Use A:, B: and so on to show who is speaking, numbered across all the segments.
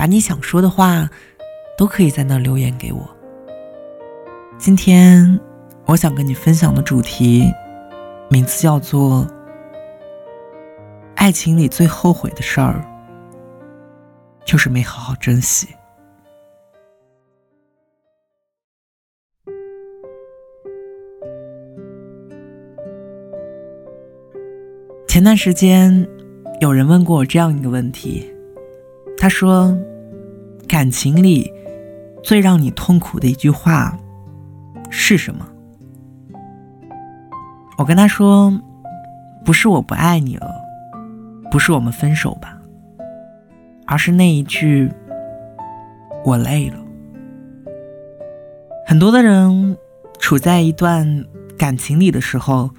A: 把你想说的话，都可以在那留言给我。今天我想跟你分享的主题，名字叫做“爱情里最后悔的事儿，就是没好好珍惜”。前段时间，有人问过我这样一个问题，他说。感情里最让你痛苦的一句话是什么？我跟他说：“不是我不爱你了，不是我们分手吧，而是那一句‘我累了’。”很多的人处在一段感情里的时候，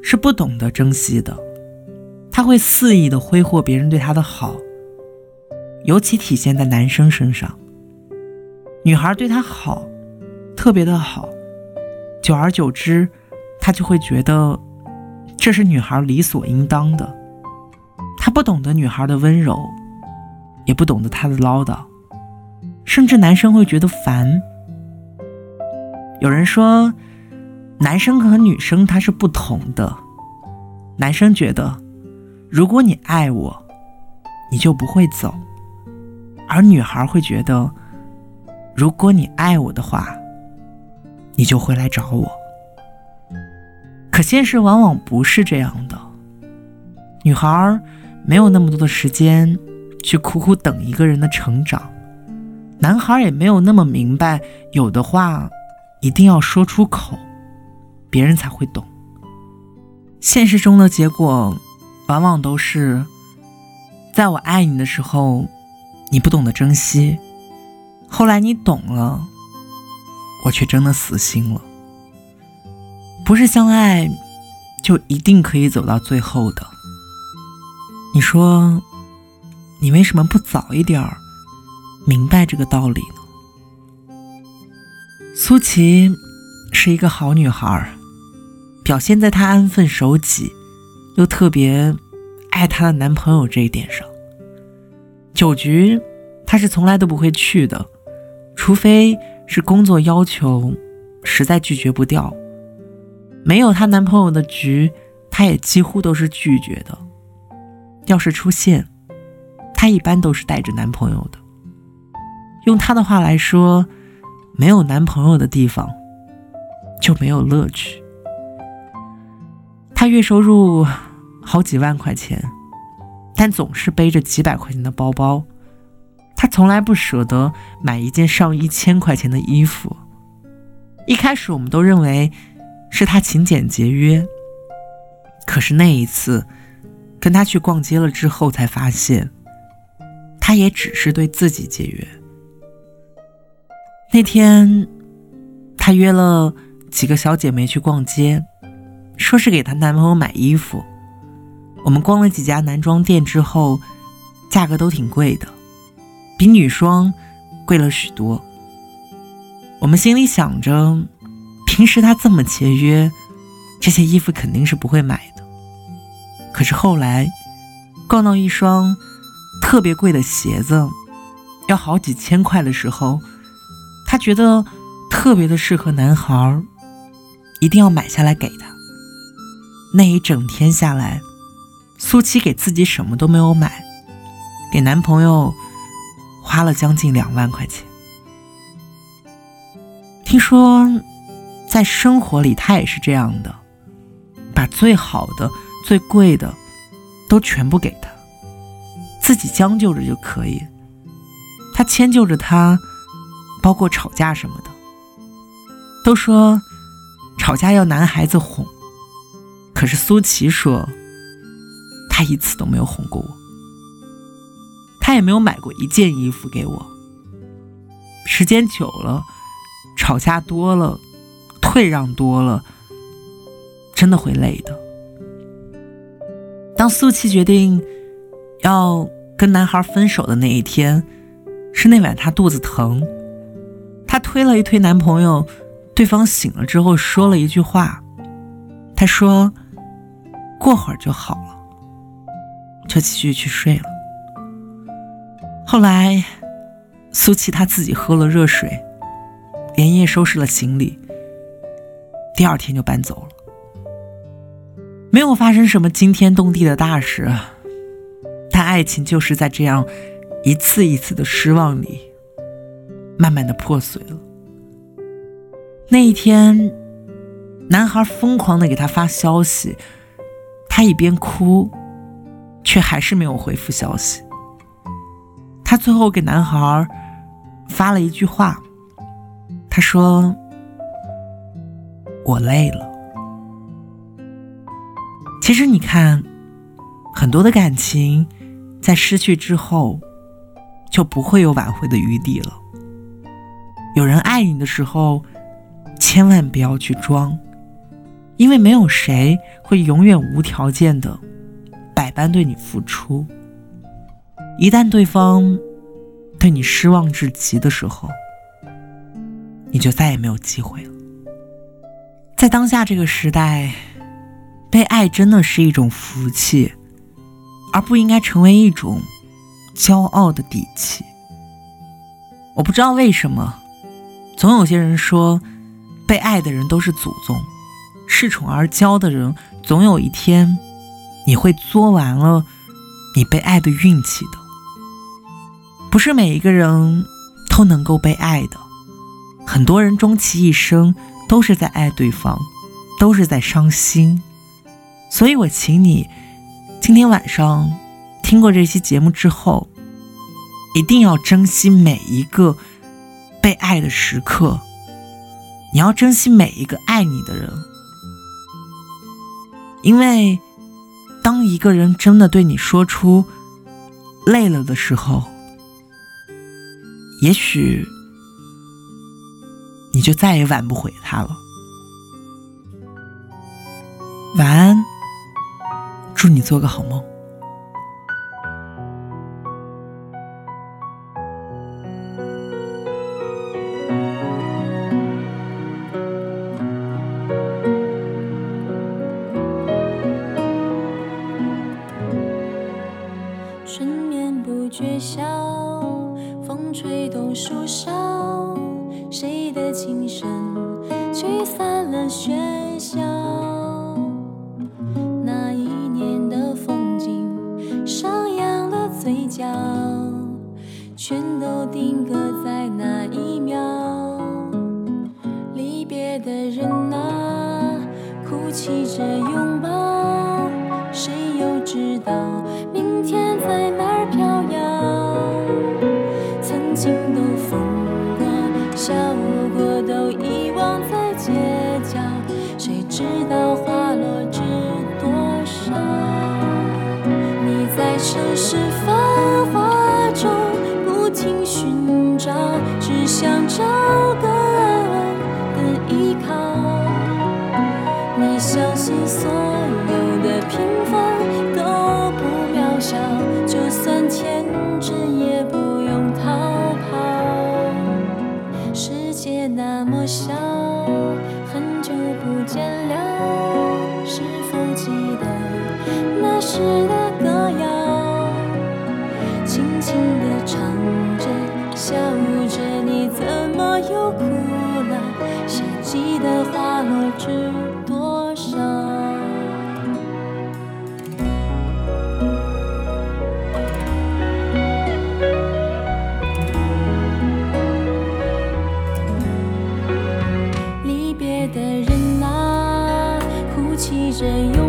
A: 是不懂得珍惜的，他会肆意的挥霍别人对他的好。尤其体现在男生身上，女孩对他好，特别的好，久而久之，他就会觉得这是女孩理所应当的。他不懂得女孩的温柔，也不懂得她的唠叨，甚至男生会觉得烦。有人说，男生和女生他是不同的，男生觉得，如果你爱我，你就不会走。而女孩会觉得，如果你爱我的话，你就会来找我。可现实往往不是这样的，女孩没有那么多的时间去苦苦等一个人的成长，男孩也没有那么明白，有的话一定要说出口，别人才会懂。现实中的结果，往往都是在我爱你的时候。你不懂得珍惜，后来你懂了，我却真的死心了。不是相爱就一定可以走到最后的。你说，你为什么不早一点儿明白这个道理呢？苏琪是一个好女孩，表现在她安分守己，又特别爱她的男朋友这一点上。酒局，她是从来都不会去的，除非是工作要求，实在拒绝不掉。没有她男朋友的局，她也几乎都是拒绝的。要是出现，她一般都是带着男朋友的。用她的话来说，没有男朋友的地方，就没有乐趣。她月收入好几万块钱。但总是背着几百块钱的包包，他从来不舍得买一件上一千块钱的衣服。一开始我们都认为是他勤俭节约，可是那一次跟他去逛街了之后，才发现他也只是对自己节约。那天他约了几个小姐妹去逛街，说是给她男朋友买衣服。我们逛了几家男装店之后，价格都挺贵的，比女装贵了许多。我们心里想着，平时他这么节约，这些衣服肯定是不会买的。可是后来，逛到一双特别贵的鞋子，要好几千块的时候，他觉得特别的适合男孩，一定要买下来给他。那一整天下来。苏七给自己什么都没有买，给男朋友花了将近两万块钱。听说在生活里他也是这样的，把最好的、最贵的都全部给他，自己将就着就可以。他迁就着他，包括吵架什么的。都说吵架要男孩子哄，可是苏琪说。他一次都没有哄过我，他也没有买过一件衣服给我，时间久了，吵架多了，退让多了，真的会累的。当苏七决定要跟男孩分手的那一天，是那晚她肚子疼，她推了一推男朋友，对方醒了之后说了一句话，他说：“过会儿就好了。”就继续去睡了。后来。苏琪她自己喝了热水，连夜收拾了行李，第二天就搬走了。没有发生什么惊天动地的大事，但爱情就是在这样一次一次的失望里，慢慢的破碎了。那一天，男孩疯狂的给她发消息，她一边哭，却还是没有回复消息。她最后给男孩。发了一句话，他说：“我累了。”其实你看，很多的感情在失去之后，就不会有挽回的余地了。有人爱你的时候，千万不要去装，因为没有谁会永远无条件的百般对你付出。一旦对方，对你失望至极的时候，你就再也没有机会了。在当下这个时代，被爱真的是一种福气，而不应该成为一种骄傲的底气。我不知道为什么，总有些人说，被爱的人都是祖宗，恃宠而骄的人，总有一天你会作完了你被爱的运气的。不是每一个人都能够被爱的，很多人终其一生都是在爱对方，都是在伤心。所以我请你，今天晚上听过这期节目之后，一定要珍惜每一个被爱的时刻。你要珍惜每一个爱你的人，因为当一个人真的对你说出累了的时候。也许你就再也挽不回他了。晚安，祝你做个好梦。
B: 定格在那一秒。离别的人啊，哭泣着拥抱，谁又知道明天在哪儿飘摇？曾经都疯过，笑过，都遗忘在街角，谁知道花落知多少？你在城市你相信所有的平凡都不渺小就算天真也不用逃跑世界那么小很久不见了是否记得那时的歌谣轻轻的唱着笑着你怎么又哭了谁记得花落之谁又？